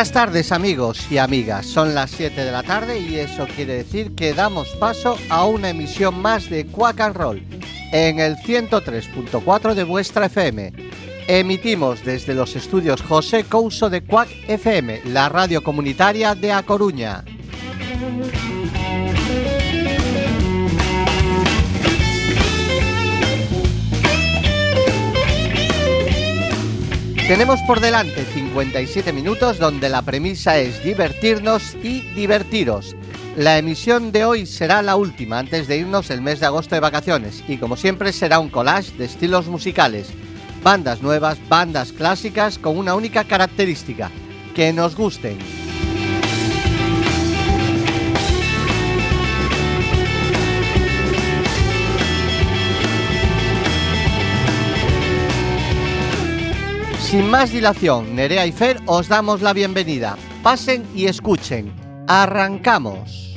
Buenas tardes amigos y amigas, son las 7 de la tarde y eso quiere decir que damos paso a una emisión más de Quack and Roll en el 103.4 de vuestra FM. Emitimos desde los estudios José Couso de Quack FM, la radio comunitaria de A Coruña. Tenemos por delante 57 minutos donde la premisa es divertirnos y divertiros. La emisión de hoy será la última antes de irnos el mes de agosto de vacaciones y como siempre será un collage de estilos musicales, bandas nuevas, bandas clásicas con una única característica, que nos gusten. Sin más dilación, Nerea y Fer os damos la bienvenida. Pasen y escuchen. Arrancamos.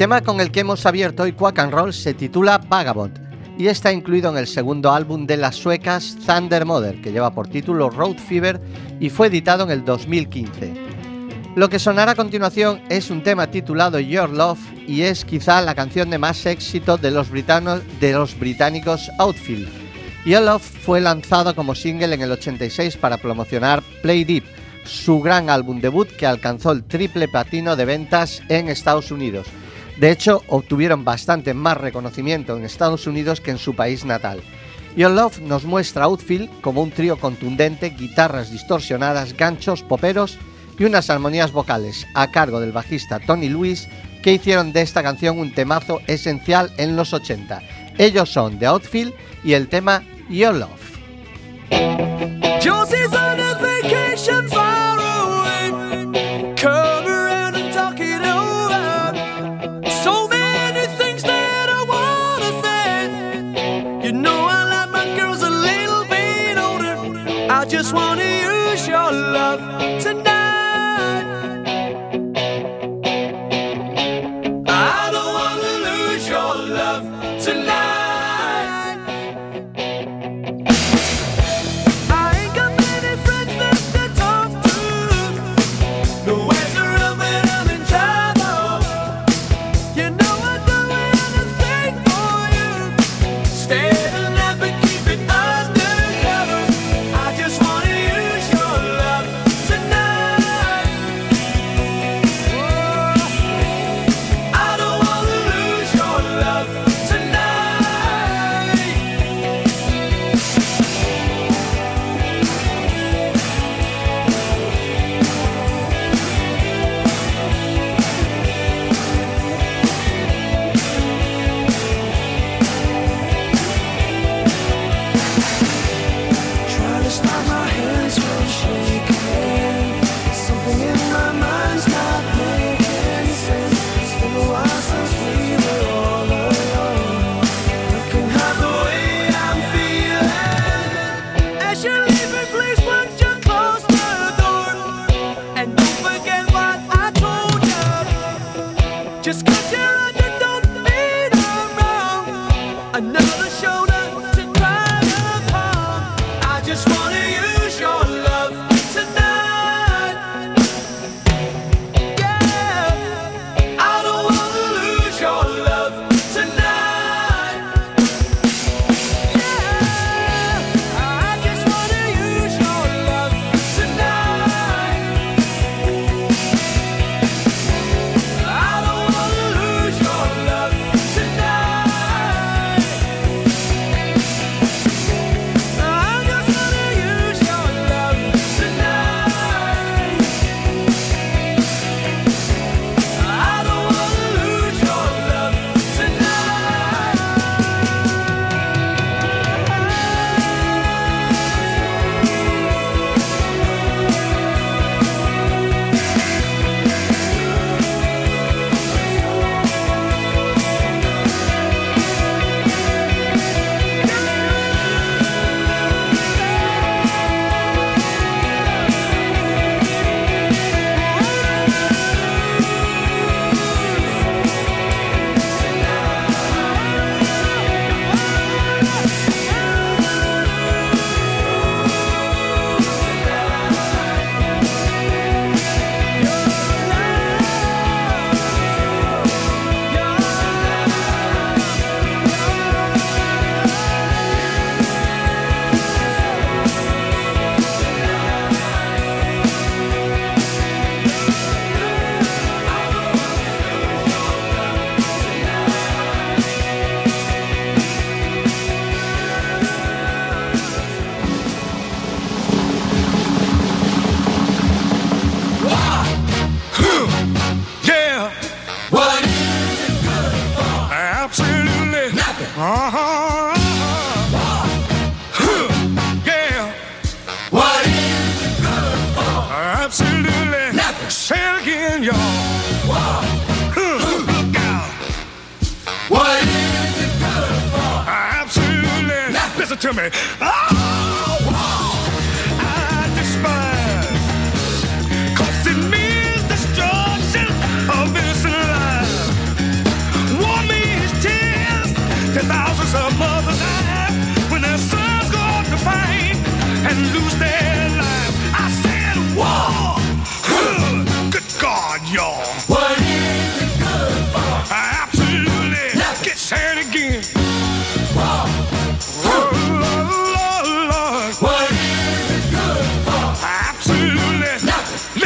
Tema con el que hemos abierto hoy Quack and Roll se titula Vagabond y está incluido en el segundo álbum de las suecas Thunder Mother, que lleva por título Road Fever y fue editado en el 2015. Lo que sonará a continuación es un tema titulado Your Love y es quizá la canción de más éxito de los, de los británicos Outfield. Your Love fue lanzado como single en el 86 para promocionar Play Deep, su gran álbum debut que alcanzó el triple platino de ventas en Estados Unidos. De hecho, obtuvieron bastante más reconocimiento en Estados Unidos que en su país natal. Your Love nos muestra Outfield como un trío contundente, guitarras distorsionadas, ganchos, poperos y unas armonías vocales a cargo del bajista Tony Lewis que hicieron de esta canción un temazo esencial en los 80. Ellos son The Outfield y el tema Your Love.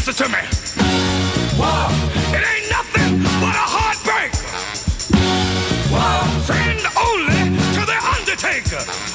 Listen to me. Whoa. It ain't nothing but a heartbreak. Whoa. Friend only to the undertaker.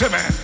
gentlemen.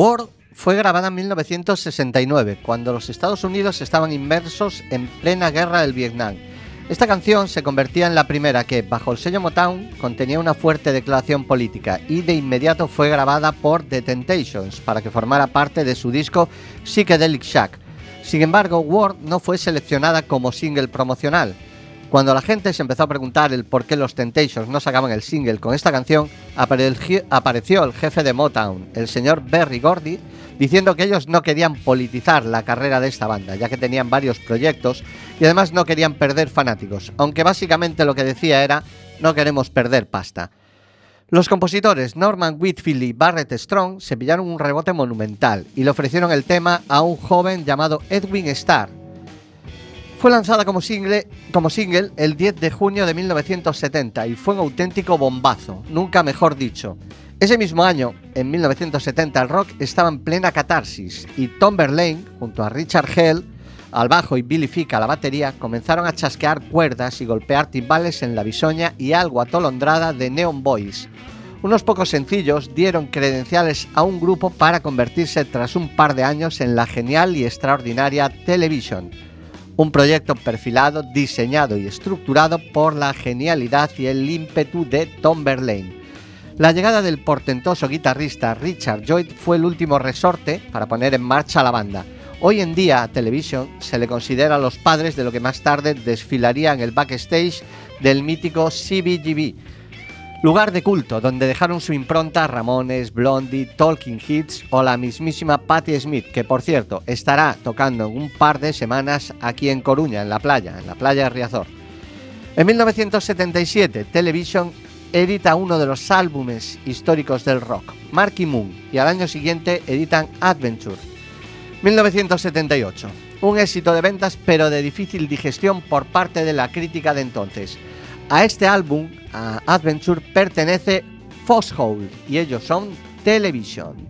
War fue grabada en 1969, cuando los Estados Unidos estaban inmersos en plena guerra del Vietnam. Esta canción se convertía en la primera que, bajo el sello Motown, contenía una fuerte declaración política y de inmediato fue grabada por The Temptations para que formara parte de su disco Psychedelic Shack. Sin embargo, War no fue seleccionada como single promocional. Cuando la gente se empezó a preguntar el por qué los Temptations no sacaban el single con esta canción, apareció el jefe de Motown, el señor Berry Gordy, diciendo que ellos no querían politizar la carrera de esta banda, ya que tenían varios proyectos y además no querían perder fanáticos, aunque básicamente lo que decía era no queremos perder pasta. Los compositores Norman Whitfield y Barrett Strong se pillaron un rebote monumental y le ofrecieron el tema a un joven llamado Edwin Starr, fue lanzada como single, el 10 de junio de 1970 y fue un auténtico bombazo, nunca mejor dicho. Ese mismo año, en 1970, el rock estaba en plena catarsis y Tom Verlaine, junto a Richard Hell, al bajo y Billy Fick a la batería, comenzaron a chasquear cuerdas y golpear timbales en la bisoña y algo atolondrada de Neon Boys. Unos pocos sencillos dieron credenciales a un grupo para convertirse tras un par de años en la genial y extraordinaria Television un proyecto perfilado, diseñado y estructurado por la genialidad y el ímpetu de Tom Verlaine. La llegada del portentoso guitarrista Richard Lloyd fue el último resorte para poner en marcha la banda. Hoy en día a Television se le considera los padres de lo que más tarde desfilaría en el backstage del mítico CBGB, Lugar de culto donde dejaron su impronta Ramones, Blondie, Talking Hits o la mismísima Patti Smith, que por cierto estará tocando en un par de semanas aquí en Coruña, en la playa, en la playa de Riazor. En 1977, Television edita uno de los álbumes históricos del rock, Marky Moon, y al año siguiente editan Adventure. 1978, un éxito de ventas pero de difícil digestión por parte de la crítica de entonces. A este álbum, a Adventure, pertenece Foxhole y ellos son Television.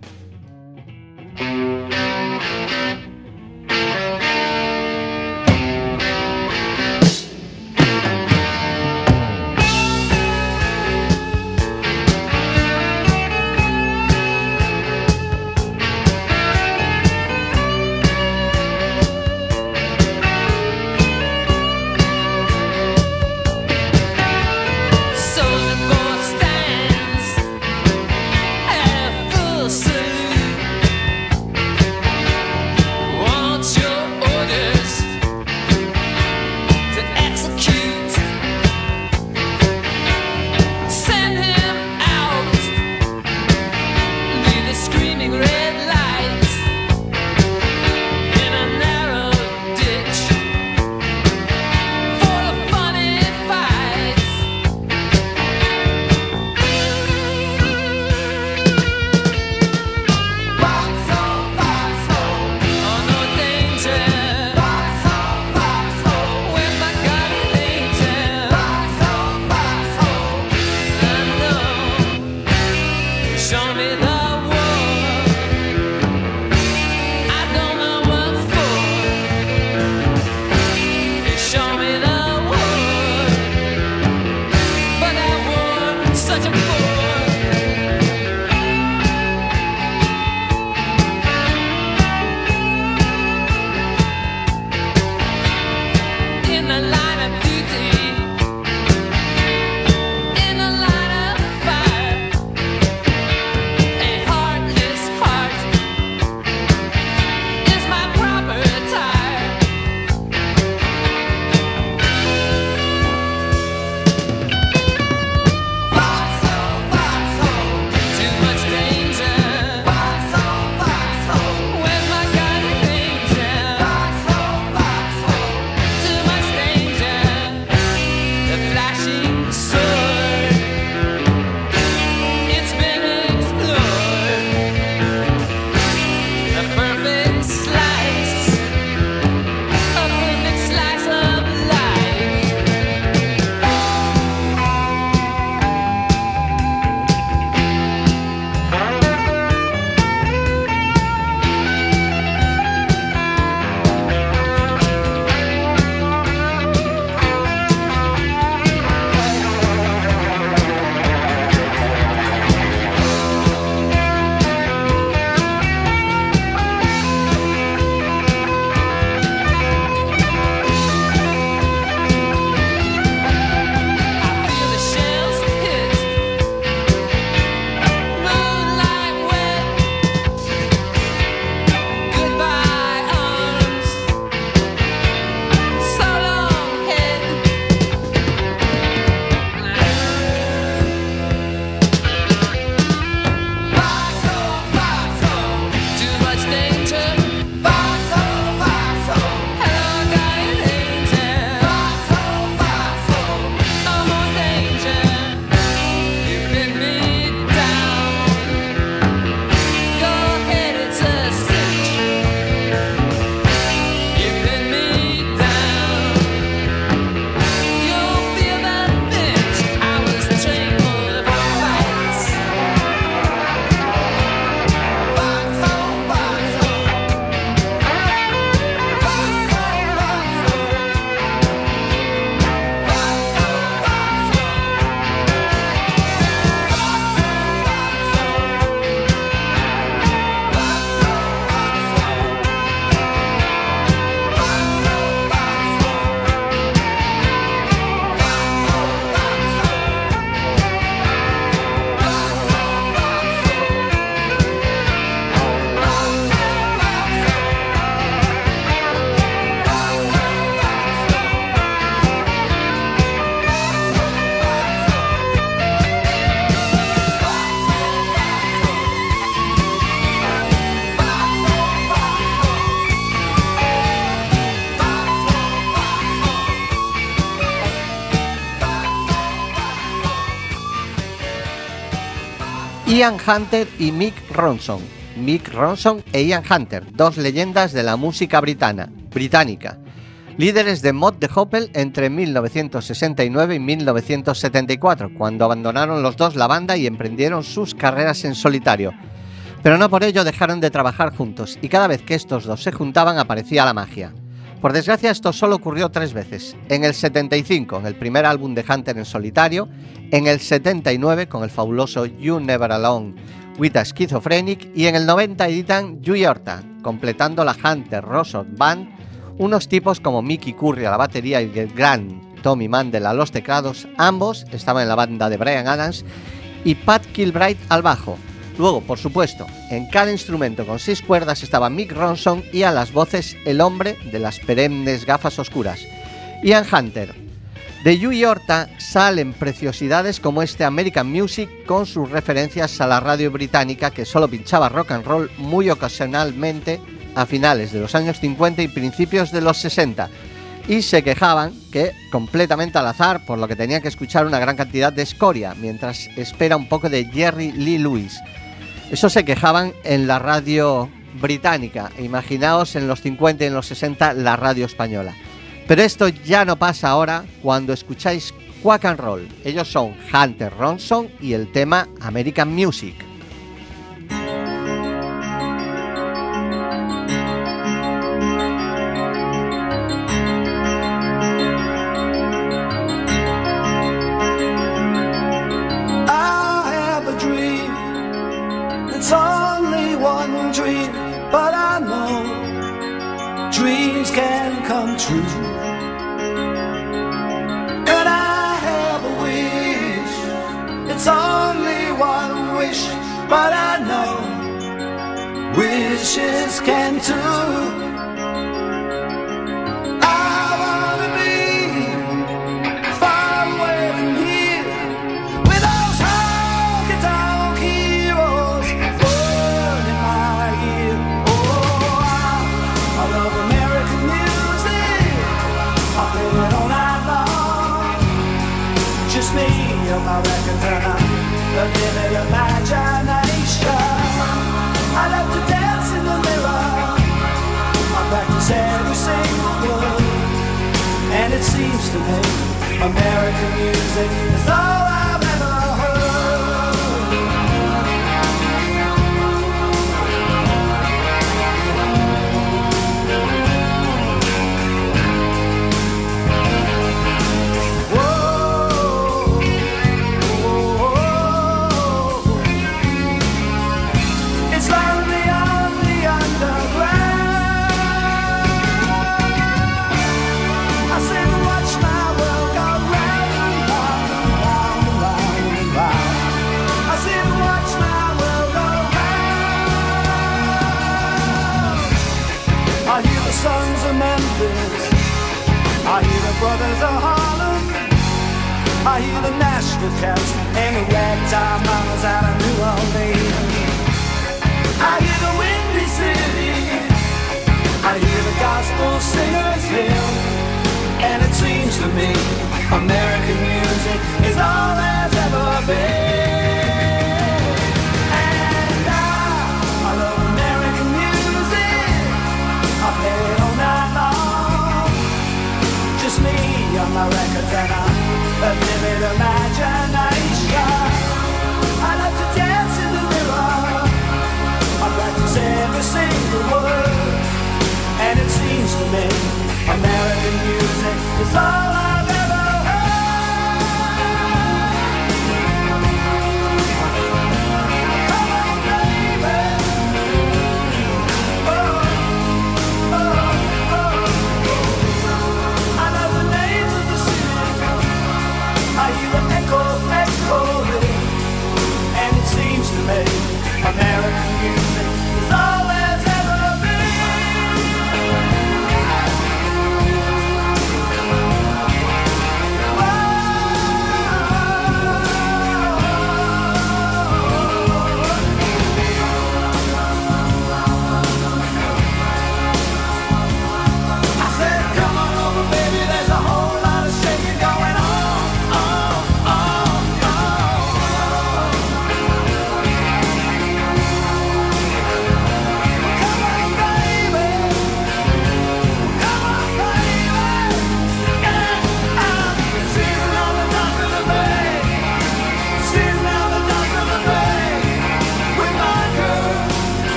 Ian Hunter y Mick Ronson. Mick Ronson e Ian Hunter, dos leyendas de la música britana, británica. Líderes de Mod de Hoppel entre 1969 y 1974, cuando abandonaron los dos la banda y emprendieron sus carreras en solitario. Pero no por ello dejaron de trabajar juntos, y cada vez que estos dos se juntaban aparecía la magia. Por desgracia esto solo ocurrió tres veces. En el 75, en el primer álbum de Hunter en solitario, en el 79 con el fabuloso You Never Alone with a Schizophrenic y en el 90 editan You Horta, completando la Hunter Rosson Band, unos tipos como Mickey Curry a la batería y el gran Tommy Mandel a los teclados, ambos estaban en la banda de Brian Adams y Pat Kilbright al bajo. Luego, por supuesto, en cada instrumento con seis cuerdas estaba Mick Ronson y a las voces el hombre de las perennes gafas oscuras, Ian Hunter. De Yu y Horta salen preciosidades como este American Music con sus referencias a la radio británica que solo pinchaba rock and roll muy ocasionalmente a finales de los años 50 y principios de los 60 y se quejaban que completamente al azar por lo que tenía que escuchar una gran cantidad de escoria mientras espera un poco de Jerry Lee Lewis. Eso se quejaban en la radio británica. Imaginaos en los 50 y en los 60 la radio española. Pero esto ya no pasa ahora cuando escucháis Quack and Roll. Ellos son Hunter Ronson y el tema American Music. But I know wishes can too. I wanna be far away from here. With those heroes my. Oh, I, I love American music. I play it all night long. Just me and my record and I, a vivid it seems to me American music is all sons of Memphis. I hear the brothers of Harlem. I hear the Nashville cats and the ragtime mamas out of New Orleans. I hear the Windy City. I hear the gospel singers hymn. And it seems to me American music is all there's ever been. My records and I a vivid imagination. I love to dance in the mirror. I every single word. And it seems to me American music is all I've it seems to me American music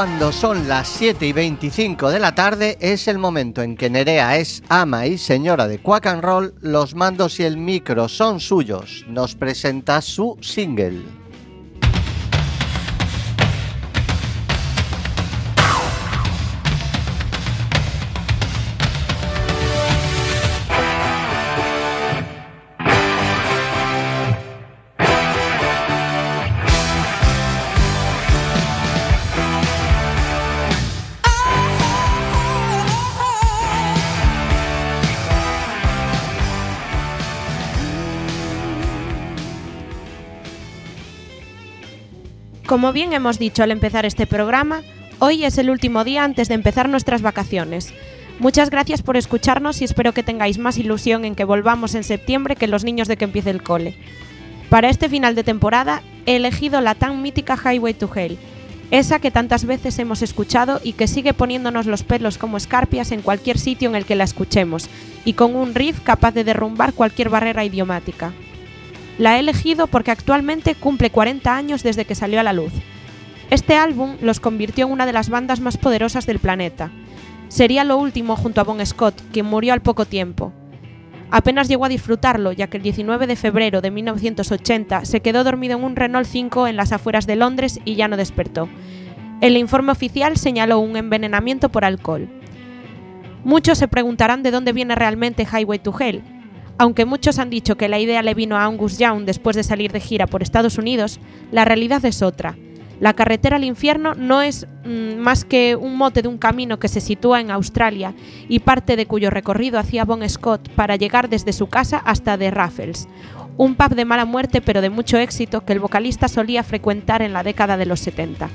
cuando son las 7 y 25 de la tarde es el momento en que Nerea es ama y señora de Quack and Roll, los mandos y el micro son suyos. Nos presenta su single. Como bien hemos dicho al empezar este programa, hoy es el último día antes de empezar nuestras vacaciones. Muchas gracias por escucharnos y espero que tengáis más ilusión en que volvamos en septiembre que los niños de que empiece el cole. Para este final de temporada he elegido la tan mítica Highway to Hell, esa que tantas veces hemos escuchado y que sigue poniéndonos los pelos como escarpias en cualquier sitio en el que la escuchemos, y con un riff capaz de derrumbar cualquier barrera idiomática. La he elegido porque actualmente cumple 40 años desde que salió a la luz. Este álbum los convirtió en una de las bandas más poderosas del planeta. Sería lo último junto a Bon Scott, quien murió al poco tiempo. Apenas llegó a disfrutarlo, ya que el 19 de febrero de 1980 se quedó dormido en un Renault 5 en las afueras de Londres y ya no despertó. El informe oficial señaló un envenenamiento por alcohol. Muchos se preguntarán de dónde viene realmente Highway to Hell, aunque muchos han dicho que la idea le vino a Angus Young después de salir de gira por Estados Unidos, la realidad es otra. La carretera al infierno no es mm, más que un mote de un camino que se sitúa en Australia y parte de cuyo recorrido hacía Bon Scott para llegar desde su casa hasta The Raffles, un pub de mala muerte pero de mucho éxito que el vocalista solía frecuentar en la década de los 70.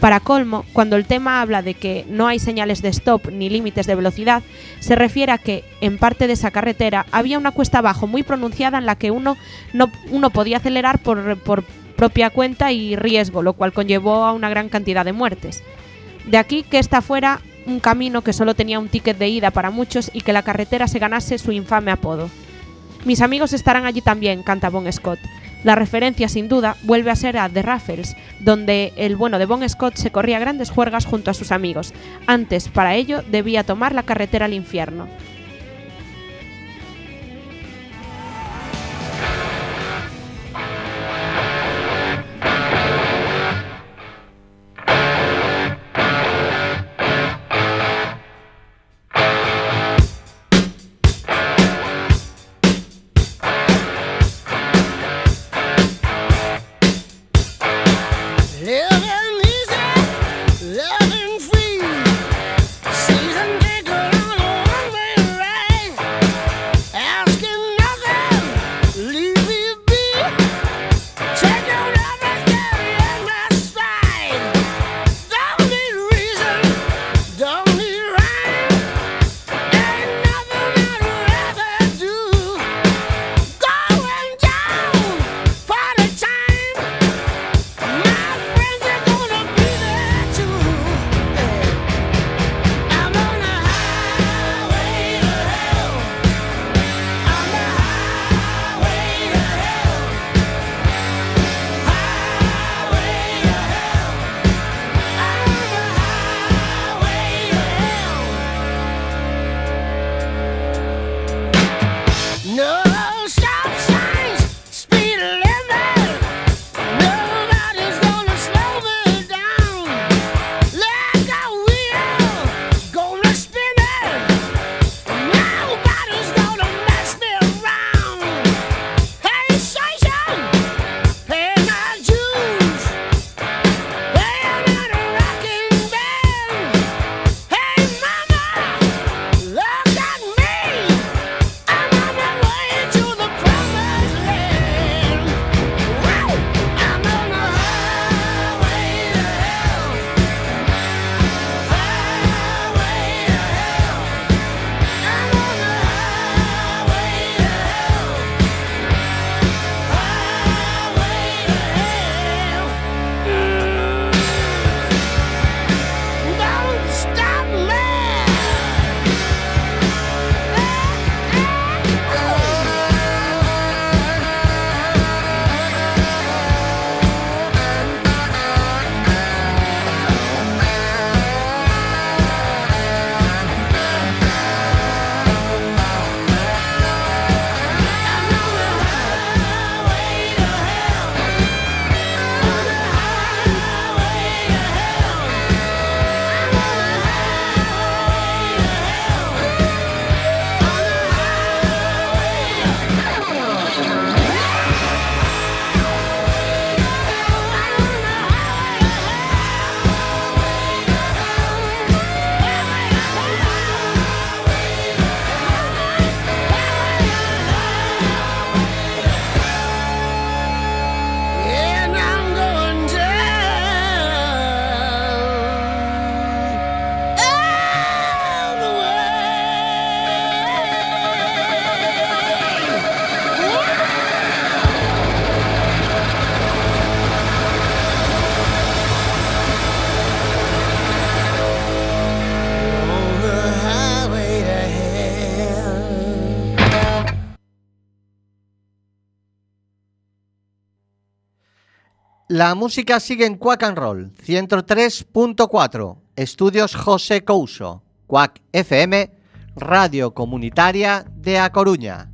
Para colmo, cuando el tema habla de que no hay señales de stop ni límites de velocidad, se refiere a que, en parte de esa carretera, había una cuesta abajo muy pronunciada en la que uno, no, podía acelerar por, por propia cuenta y riesgo, lo cual conllevó a una gran cantidad de muertes. De aquí que esta fuera un camino que solo tenía un ticket de ida para muchos y que la carretera se ganase su infame apodo. Mis amigos estarán allí también, canta Bon Scott. La referencia, sin duda, vuelve a ser a The Raffles, donde el bueno de Bon Scott se corría grandes juergas junto a sus amigos. Antes, para ello, debía tomar la carretera al infierno. La música sigue en Quack and Roll 103.4, Estudios José Couso, Quack FM, Radio Comunitaria de A Coruña.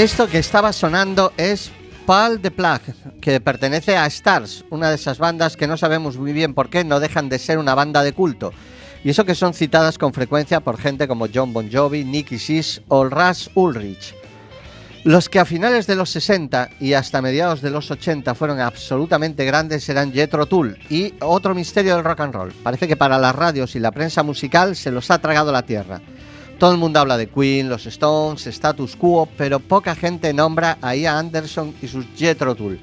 Esto que estaba sonando es Paul de Plug, que pertenece a Stars, una de esas bandas que no sabemos muy bien por qué no dejan de ser una banda de culto. Y eso que son citadas con frecuencia por gente como John Bon Jovi, Nicky Six o Ras Ulrich. Los que a finales de los 60 y hasta mediados de los 80 fueron absolutamente grandes eran Jethro Tull y otro misterio del rock and roll. Parece que para las radios y la prensa musical se los ha tragado la tierra. Todo el mundo habla de Queen, los Stones, Status Quo, pero poca gente nombra a Ian Anderson y sus Jethro Tull.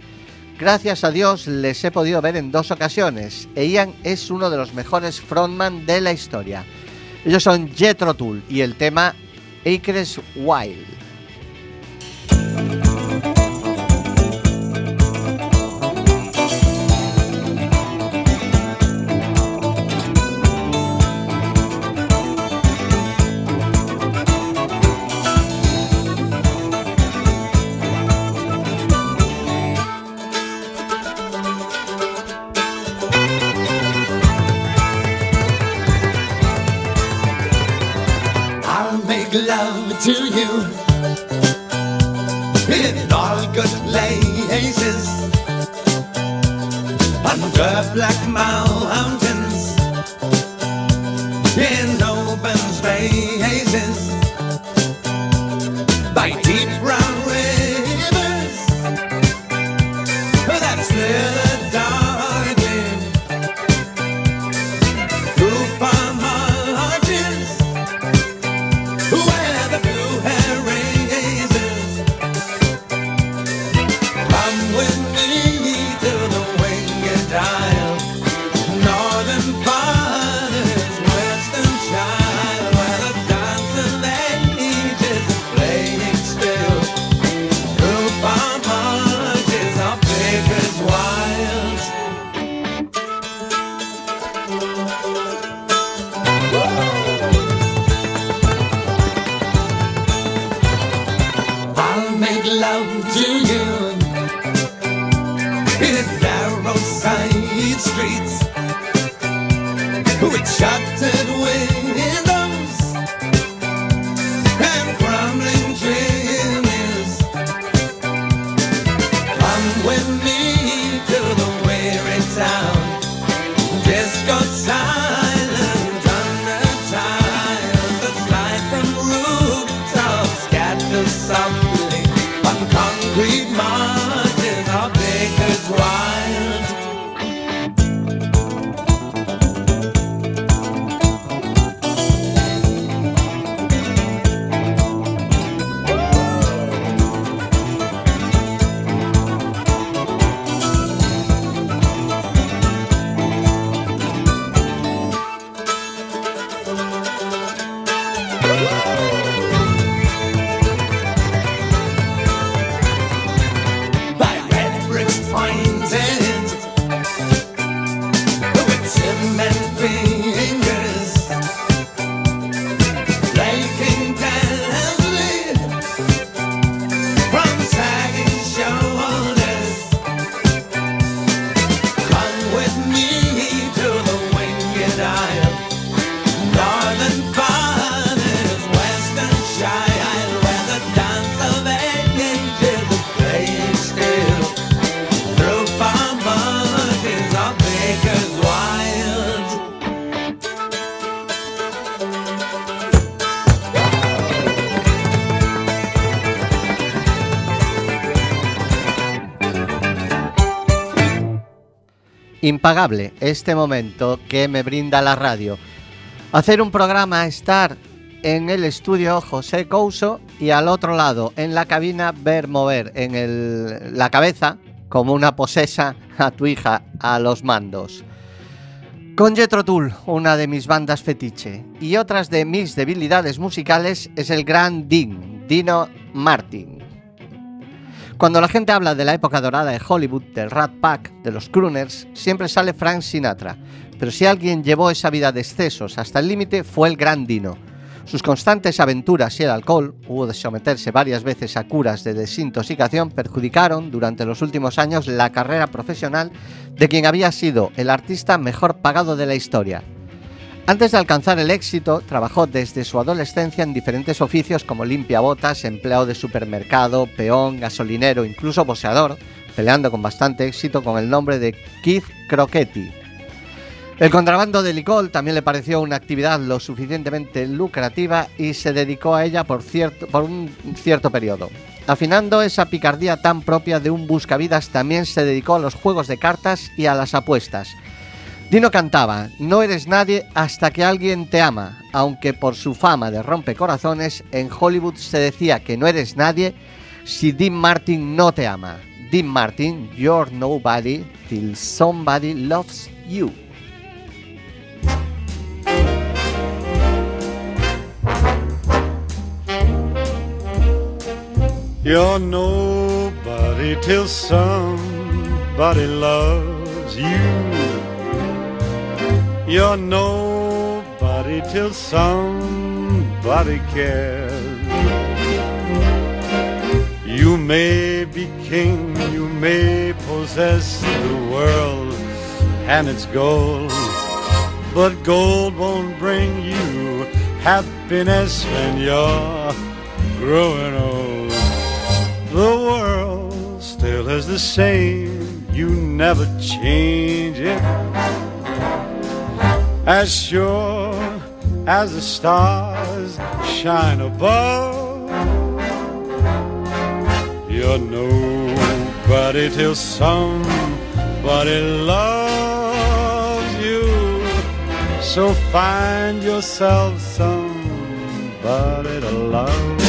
Gracias a Dios les he podido ver en dos ocasiones e Ian es uno de los mejores frontman de la historia. Ellos son Jethro Tull y el tema Acres Wild. Love to you. In all good places under black mountains Impagable este momento que me brinda la radio. Hacer un programa, estar en el estudio José Couso y al otro lado, en la cabina, ver mover en la cabeza, como una posesa, a tu hija a los mandos. Con Jethro Tull, una de mis bandas fetiche, y otras de mis debilidades musicales es el gran Dean, Dino Martin. Cuando la gente habla de la época dorada de Hollywood, del Rat Pack, de los crooners, siempre sale Frank Sinatra. Pero si alguien llevó esa vida de excesos hasta el límite fue el gran Dino. Sus constantes aventuras y el alcohol, hubo de someterse varias veces a curas de desintoxicación, perjudicaron durante los últimos años la carrera profesional de quien había sido el artista mejor pagado de la historia. Antes de alcanzar el éxito, trabajó desde su adolescencia en diferentes oficios como limpiabotas, empleado de supermercado, peón, gasolinero, incluso boxeador, peleando con bastante éxito con el nombre de Keith Crocetti. El contrabando de licor también le pareció una actividad lo suficientemente lucrativa y se dedicó a ella por, cierto, por un cierto periodo. Afinando esa picardía tan propia de un buscavidas, también se dedicó a los juegos de cartas y a las apuestas. Dino cantaba, no eres nadie hasta que alguien te ama, aunque por su fama de rompecorazones, en Hollywood se decía que no eres nadie si Dean Martin no te ama. Dean Martin, you're nobody till somebody loves you. You're nobody till somebody loves you. You're nobody till somebody cares. You may be king, you may possess the world and its gold, but gold won't bring you happiness when you're growing old. The world still is the same, you never change it. As sure as the stars shine above, you're nobody till somebody loves you. So find yourself somebody to love.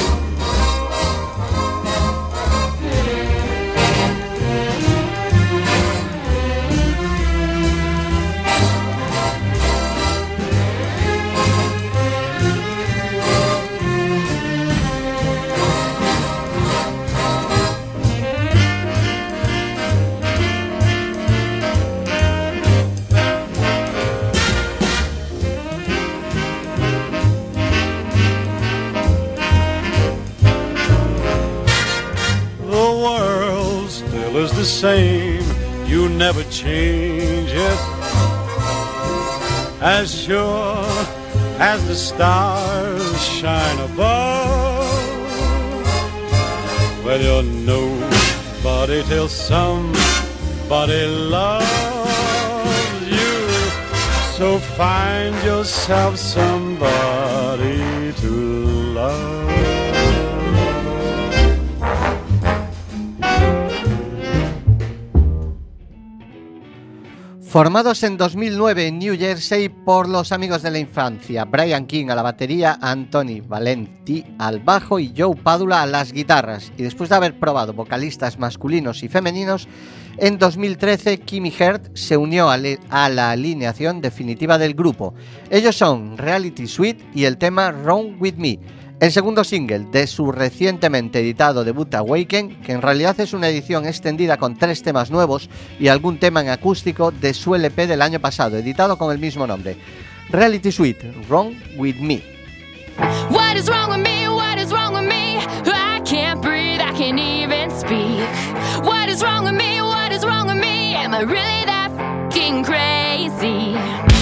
Same, you never change it. As sure as the stars shine above, well, you're nobody till somebody loves you. So find yourself somebody to love. Formados en 2009 en New Jersey por los amigos de la infancia, Brian King a la batería, Anthony Valenti al bajo y Joe Padula a las guitarras. Y después de haber probado vocalistas masculinos y femeninos, en 2013 Kimmy Hurt se unió a, la alineación definitiva del grupo. Ellos son Reality Suite y el tema Wrong With Me. El segundo single de su recientemente editado debut Awaken, que en realidad es una edición extendida con tres temas nuevos y algún tema en acústico de su LP del año pasado, editado con el mismo nombre. Reality Suite, Wrong With Me. What is wrong with me? What is wrong with me? I can't breathe, I can't even speak. What is wrong with me? What is wrong with me? Am I really that crazy?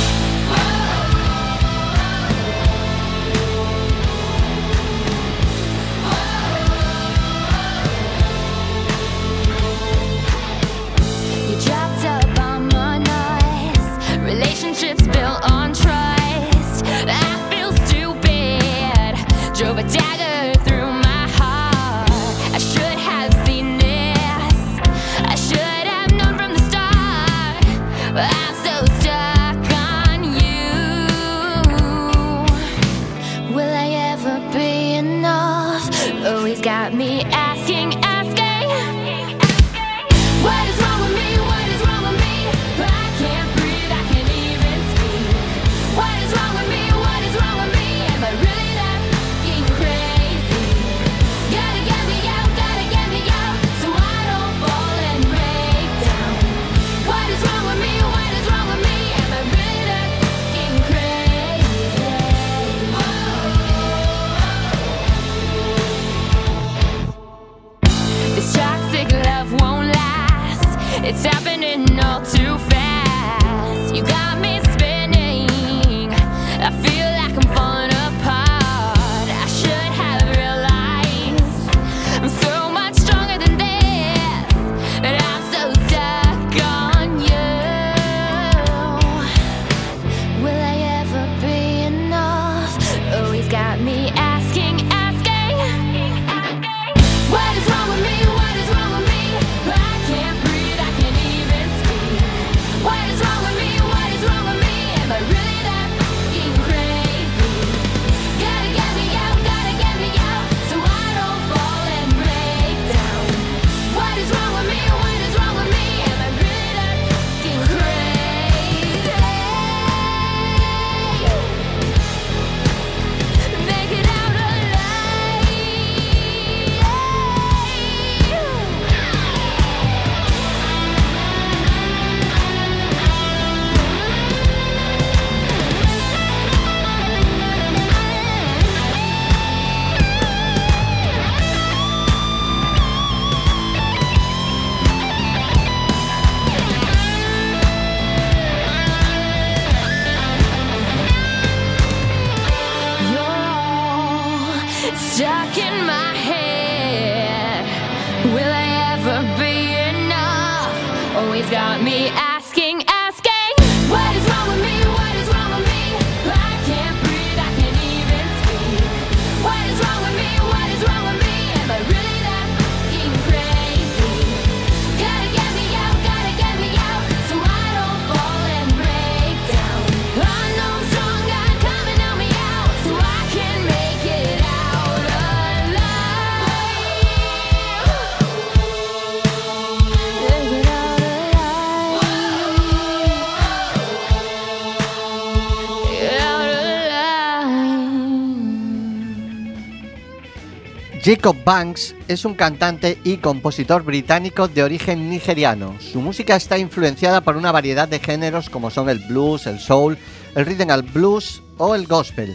Jacob Banks es un cantante y compositor británico de origen nigeriano. Su música está influenciada por una variedad de géneros como son el blues, el soul, el rhythm and blues o el gospel.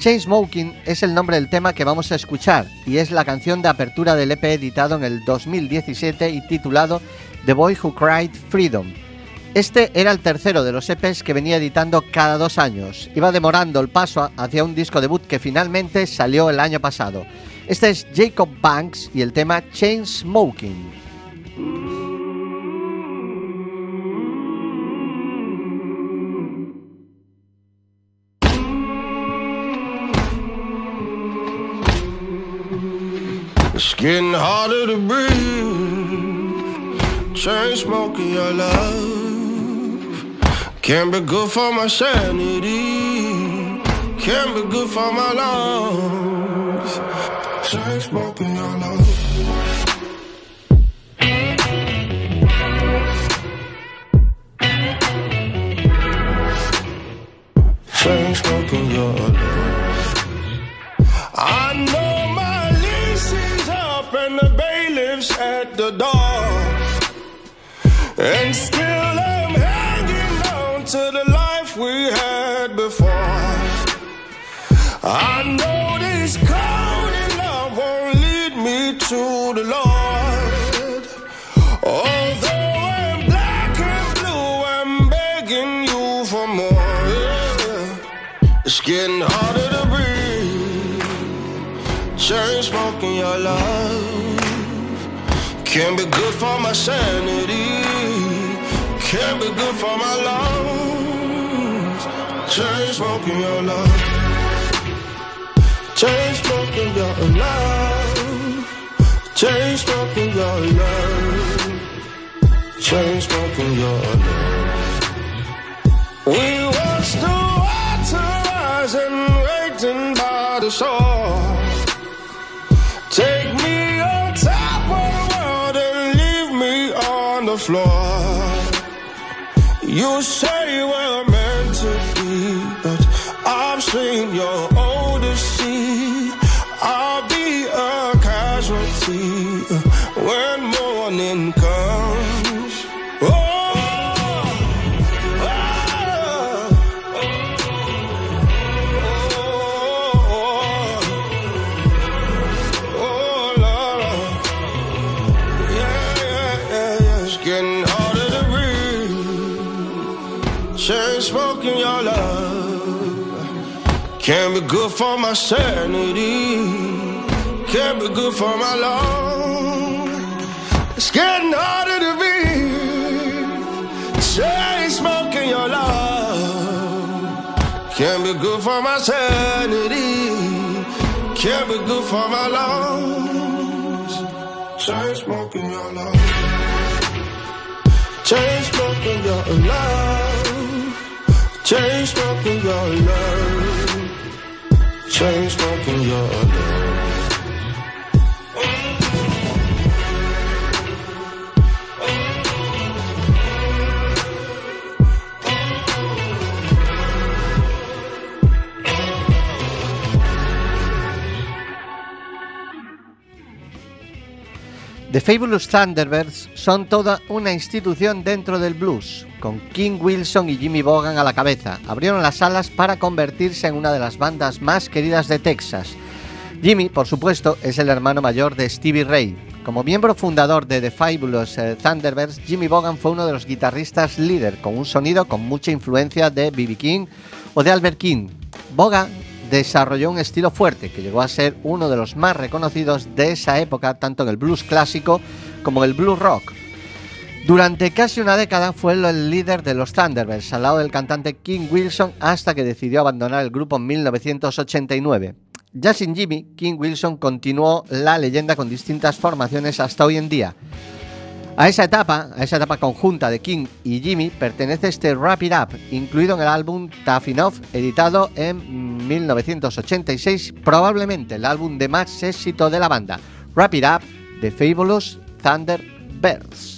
Chainsmoking es el nombre del tema que vamos a escuchar y es la canción de apertura del EP editado en el 2017 y titulado The Boy Who Cried Freedom. Este era el tercero de los EPs que venía editando cada dos años. Iba demorando el paso hacia un disco debut que finalmente salió el año pasado. Este es Jacob Banks y el tema Chainsmoking. It's getting harder to breathe. Chain smoking your love. Can't be good for my sanity. Can't be good for my lungs. Smoking smoking. I know my is up and the bailiff's at the door. And still I'm hanging on to the life we had before. I know It's getting harder to breathe. Chain smoking your love can't be good for my sanity. Can't be good for my lungs. Chain smoking your love. Chain smoking your love. Chain smoking your love. Chain smoking your love. We the. Can't be good for my sanity. Can't be good for my lungs. It's getting harder to breathe. Chain smoking your love can't be good for my sanity. Can't be good for my lungs. Chain smoking your love. Chain smoking your love. Chain smoking your love. Chain smoking your love. The Fabulous Thunderbirds son toda una institución dentro del blues, con King Wilson y Jimmy Vaughan a la cabeza. Abrieron las alas para convertirse en una de las bandas más queridas de Texas. Jimmy, por supuesto, es el hermano mayor de Stevie Ray. Como miembro fundador de The Fabulous eh, Thunderbirds, Jimmy Vaughan fue uno de los guitarristas líder, con un sonido con mucha influencia de B.B. King o de Albert King. Vaughan desarrolló un estilo fuerte que llegó a ser uno de los más reconocidos de esa época, tanto en el blues clásico como en el blues rock. Durante casi una década fue el líder de los Thunderbirds al lado del cantante King Wilson hasta que decidió abandonar el grupo en 1989. Ya sin Jimmy, King Wilson continuó la leyenda con distintas formaciones hasta hoy en día. A esa etapa, a esa etapa conjunta de King y Jimmy, pertenece este Wrap It Up, incluido en el álbum Tough Enough, editado en 1986, probablemente el álbum de más éxito de la banda, Wrap It Up, The Fabulous Thunderbirds.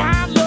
My love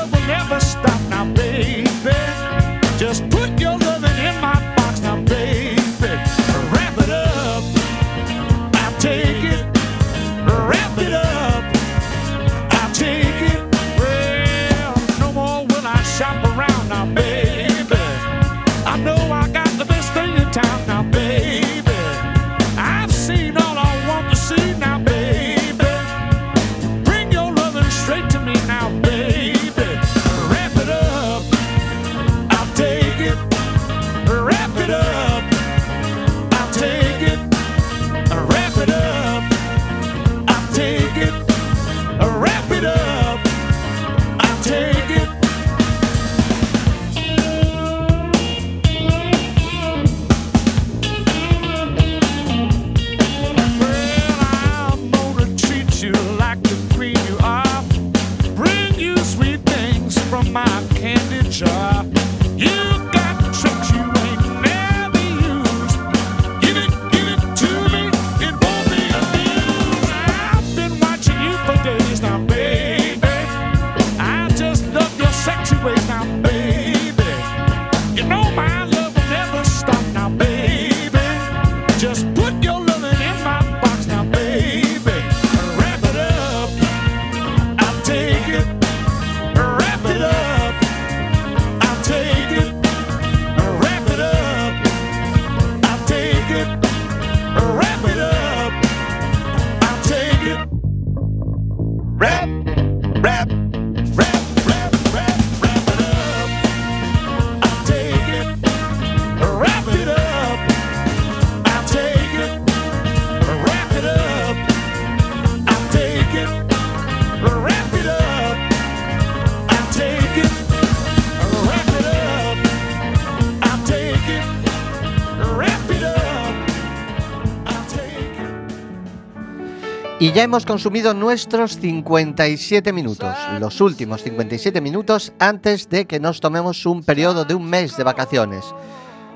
ya hemos consumido nuestros 57 minutos, los últimos 57 minutos antes de que nos tomemos un periodo de un mes de vacaciones.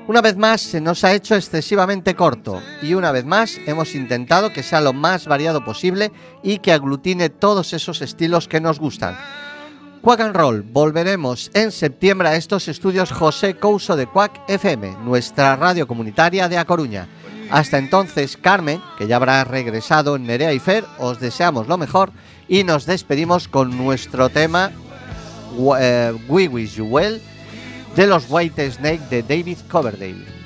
Una vez más se nos ha hecho excesivamente corto y una vez más hemos intentado que sea lo más variado posible y que aglutine todos esos estilos que nos gustan. Quack and Roll, volveremos en septiembre a estos estudios José Couso de Quack FM, nuestra radio comunitaria de A Coruña. Hasta entonces, Carmen, que ya habrá regresado en Nerea y Fer, os deseamos lo mejor y nos despedimos con nuestro tema eh, We Wish You Well de los White Snake de David Coverdale.